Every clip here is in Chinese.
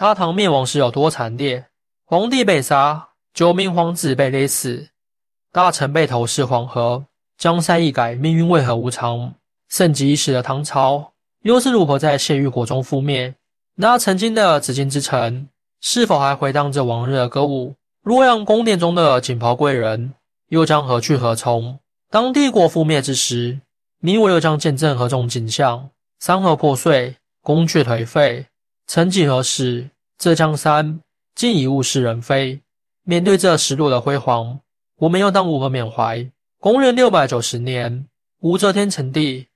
大唐灭亡时有多惨烈？皇帝被杀，九名皇子被勒死，大臣被投尸黄河，江山易改，命运为何无常？盛极一时的唐朝，又是如何在血与火中覆灭？那曾经的紫禁之城，是否还回荡着往日的歌舞？洛阳宫殿中的锦袍贵人，又将何去何从？当帝国覆灭之时，你我又将见证何种景象？山河破碎，宫阙颓废。曾几何时，这江山竟已物是人非。面对这失落的辉煌，我们又当如何缅怀？公元六百九十年，武则天成帝，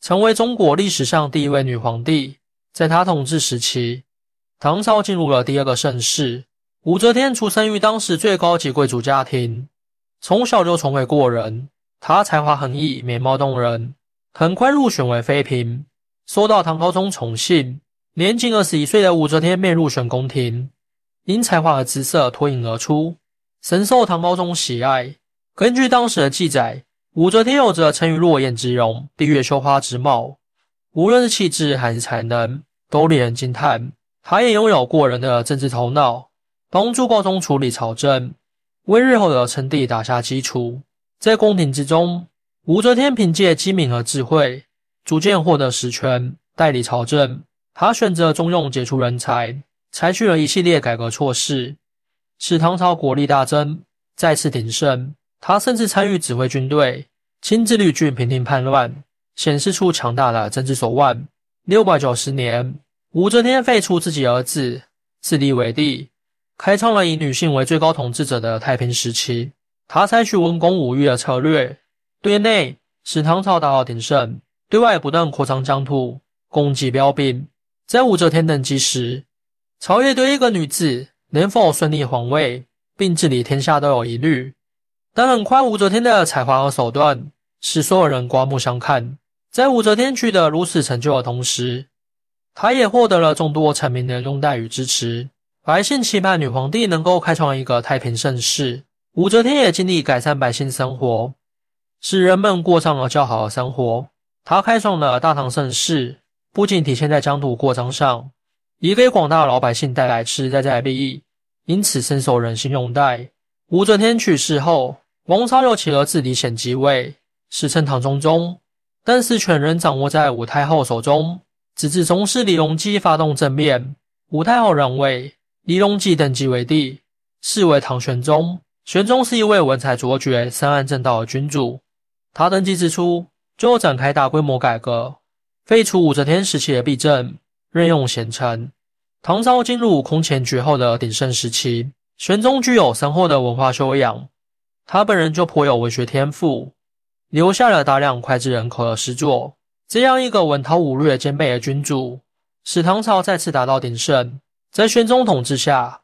成为中国历史上第一位女皇帝。在她统治时期，唐朝进入了第二个盛世。武则天出生于当时最高级贵族家庭，从小就聪慧过人。她才华横溢，美貌动人，很快入选为妃嫔，受到唐高宗宠幸。年仅二十一岁的武则天面入选宫廷，因才华和姿色脱颖而出，深受唐高宗喜爱。根据当时的记载，武则天有着沉鱼落雁之容，闭月羞花之貌，无论是气质还是才能，都令人惊叹。她也拥有过人的政治头脑，帮助高宗处理朝政，为日后的称帝打下基础。在宫廷之中，武则天凭借机敏和智慧，逐渐获得实权，代理朝政。他选择重用杰出人才，采取了一系列改革措施，使唐朝国力大增，再次鼎盛。他甚至参与指挥军队，亲自率军平定叛乱，显示出强大的政治手腕。六百九十年，武则天废除自己儿子，自立为帝，开创了以女性为最高统治者的太平时期。他采取文攻武御的策略，对内使唐朝达到鼎盛，对外不断扩张疆土，攻击标兵。在武则天登基时，朝野对一个女子能否顺利皇位并治理天下都有疑虑。但很快，武则天的才华和手段使所有人刮目相看。在武则天取得如此成就的同时，她也获得了众多臣民的拥戴与支持。百姓期盼女皇帝能够开创一个太平盛世，武则天也尽力改善百姓生活，使人们过上了较好的生活。她开创了大唐盛世。不仅体现在疆土扩张上，也给广大老百姓带来实实在在的利益，因此深受人心拥戴。武则天去世后，王朝又其儿子李显即位，史称唐中宗，但是权仍掌握在武太后手中。直至宗室李隆基发动政变，武太后让位，李隆基登基为帝，是为唐玄宗。玄宗是一位文采卓绝、深谙政道的君主。他登基之初，就展开大规模改革。废除武则天时期的弊政，任用贤臣，唐朝进入空前绝后的鼎盛时期。玄宗具有深厚的文化修养，他本人就颇有文学天赋，留下了大量脍炙人口的诗作。这样一个文韬武略兼备的君主，使唐朝再次达到鼎盛。在玄宗统治下，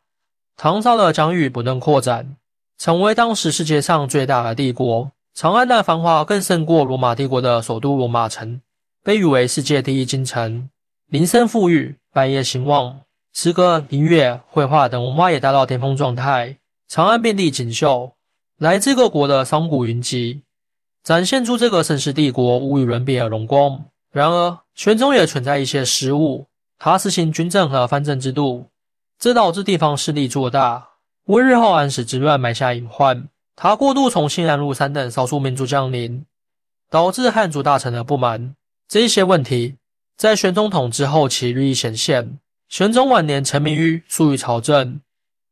唐朝的疆域不断扩展，成为当时世界上最大的帝国。长安的繁华更胜过罗马帝国的首都罗马城。被誉为世界第一京城，民生富裕，百业兴旺，诗歌、音乐、绘画等文化也达到巅峰状态。长安遍地锦绣，来自各国的商贾云集，展现出这个盛世帝国无与伦比的荣光。然而，玄宗也存在一些失误，他实行军政和藩镇制度，这导致地方势力做大，为日后安史之乱埋下隐患。他过度宠信安禄山等少数民族将领，导致汉族大臣的不满。这一些问题在玄宗统治后期日益显现。玄宗晚年沉迷于疏于朝政，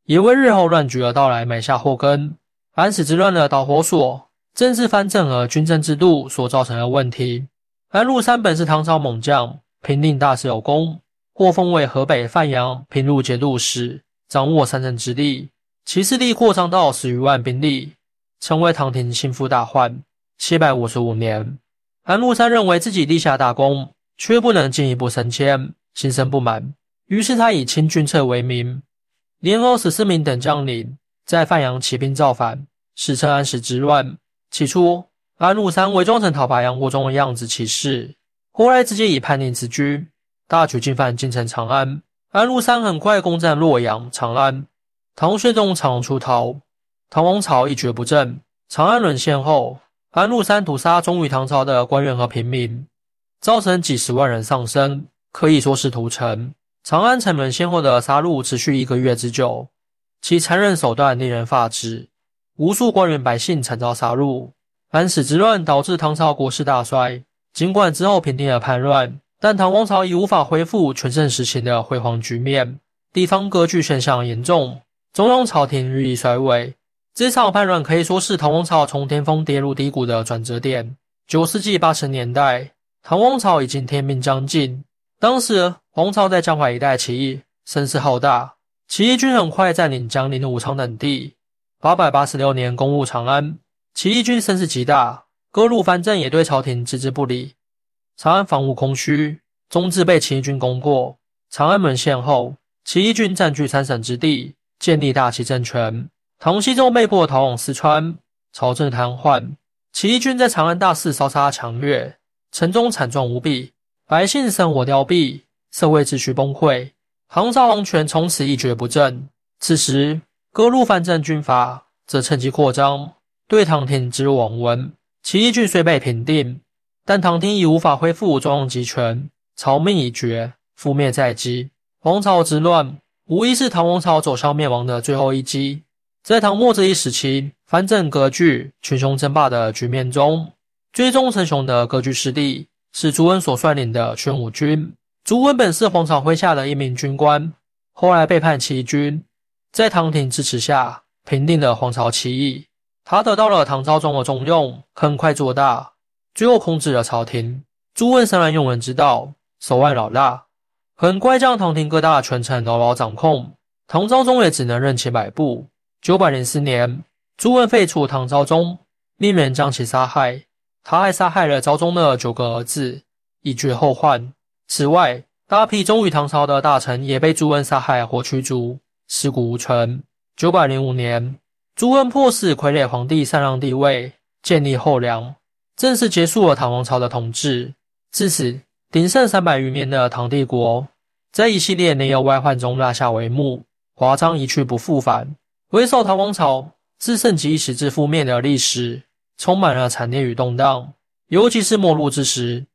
也为日后乱局的到来埋下祸根。安史之乱的导火索正是藩镇和军政制度所造成的问题。安禄山本是唐朝猛将，平定大事有功，获封为河北范阳平陆节度使，掌握三镇之地，其势力扩张到十余万兵力，成为唐廷心腹大患。七百五十五年。安禄山认为自己立下大功，却不能进一步升迁，心生不满。于是他以清君侧为名，联合十四名等将领，在范阳起兵造反，史称安史之乱。起初，安禄山伪装成讨伐杨国忠的样子起事，后来直接以叛逆自居，大举进犯京城长安。安禄山很快攻占洛阳、长安，唐玄宗仓促出逃，唐王朝一蹶不振。长安沦陷后。安禄山屠杀忠于唐朝的官员和平民，造成几十万人丧生，可以说是屠城。长安城门先后的杀戮持续一个月之久，其残忍手段令人发指，无数官员百姓惨遭杀戮。安史之乱导致唐朝国势大衰，尽管之后平定了叛乱，但唐王朝已无法恢复全盛时期的辉煌局面，地方割据现象严重，中央朝廷日益衰微。这场叛乱可以说是唐王朝从巅峰跌入低谷的转折点。九世纪八十年代，唐王朝已经天命将尽，当时。黄巢在江淮一带起义声势浩大，起义军很快占领江陵、武昌等地。八百八十六年攻入长安，起义军声势极大，各路藩镇也对朝廷置之不理。长安房屋空虚，终至被起义军攻破。长安门陷后，起义军占据三省之地，建立大齐政权。唐僖宗被迫逃往四川，朝政瘫痪。起义军在长安大肆烧杀抢掠，城中惨状无比，百姓生活凋敝。社会秩序崩溃，唐朝王权从此一蹶不振。此时，各路藩镇军阀则趁机扩张，对唐廷置若罔闻。起义军虽被平定，但唐廷已无法恢复中央集权，朝命已绝，覆灭在即。王朝之乱无疑是唐王朝走向灭亡的最后一击。在唐末这一时期，藩镇割据、群雄争霸的局面中，最终称雄的割据势力是朱温所率领的玄武军。朱温本是黄巢麾下的一名军官，后来背叛起义军，在唐廷支持下平定了黄巢起义。他得到了唐昭宗的重用，很快做大，最后控制了朝廷。朱温深谙用人之道，手腕老大，很快将唐廷各大权臣牢牢掌控。唐昭宗也只能任其摆布。九百零四年，朱温废除唐昭宗，命人将其杀害。他还杀害了昭宗的九个儿子，以绝后患。此外，大批忠于唐朝的大臣也被朱温杀害或驱逐，尸骨无存。九百零五年，朱温迫使傀儡皇帝禅让帝位，建立后梁，正式结束了唐王朝的统治。至此，鼎盛三百余年的唐帝国，在一系列内忧外患中落下帷幕，华章一去不复返。威少唐王朝自盛极一时至覆灭的历史，充满了惨烈与动荡。尤其是末路之时，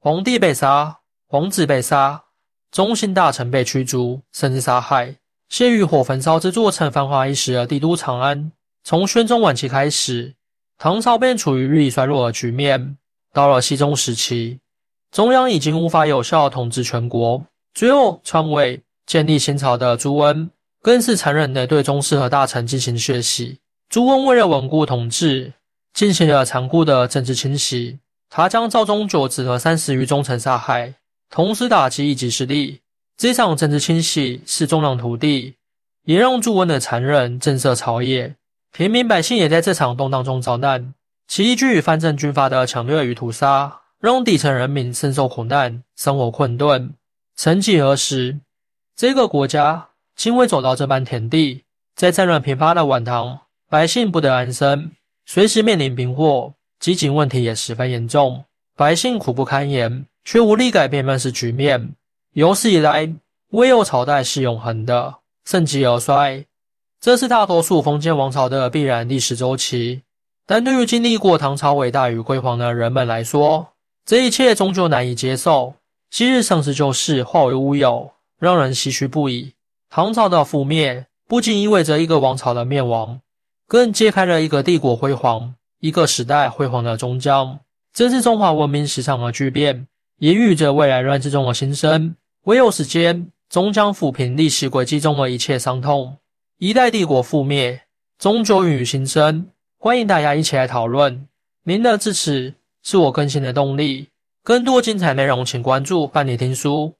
皇帝被杀。皇子被杀，中心大臣被驱逐，甚至杀害，先于火焚烧这座曾繁华一时的帝都长安。从宣宗晚期开始，唐朝便处于日益衰落的局面。到了熙宗时期，中央已经无法有效统治全国。最后篡位建立新朝的朱温，更是残忍地对宗室和大臣进行血洗。朱温为了稳固统治，进行了残酷的政治清洗。他将赵宗九子和三十余忠臣杀害。同时打击一己势力，这场政治清洗是重量土地，也让朱温的残忍震慑朝野，平民百姓也在这场动荡中遭难。起义军与藩镇军阀的抢掠与屠杀，让底层人民深受苦难，生活困顿。曾几何时，这个国家竟会走到这般田地？在战乱频发的晚唐，百姓不得安生，随时面临兵祸，饥馑问题也十分严重，百姓苦不堪言。却无力改变乱世局面。有史以来，唯有朝代是永恒的，盛极而衰，这是大多数封建王朝的必然历史周期。但对于经历过唐朝伟大与辉煌的人们来说，这一切终究难以接受。昔日盛世旧事化为乌有，让人唏嘘不已。唐朝的覆灭，不仅意味着一个王朝的灭亡，更揭开了一个帝国辉煌、一个时代辉煌的终章。这是中华文明史上的巨变。也预着未来乱世中的新生，唯有时间终将抚平历史轨迹中的一切伤痛。一代帝国覆灭，终究孕育新生。欢迎大家一起来讨论，您的支持是我更新的动力。更多精彩内容，请关注伴你听书。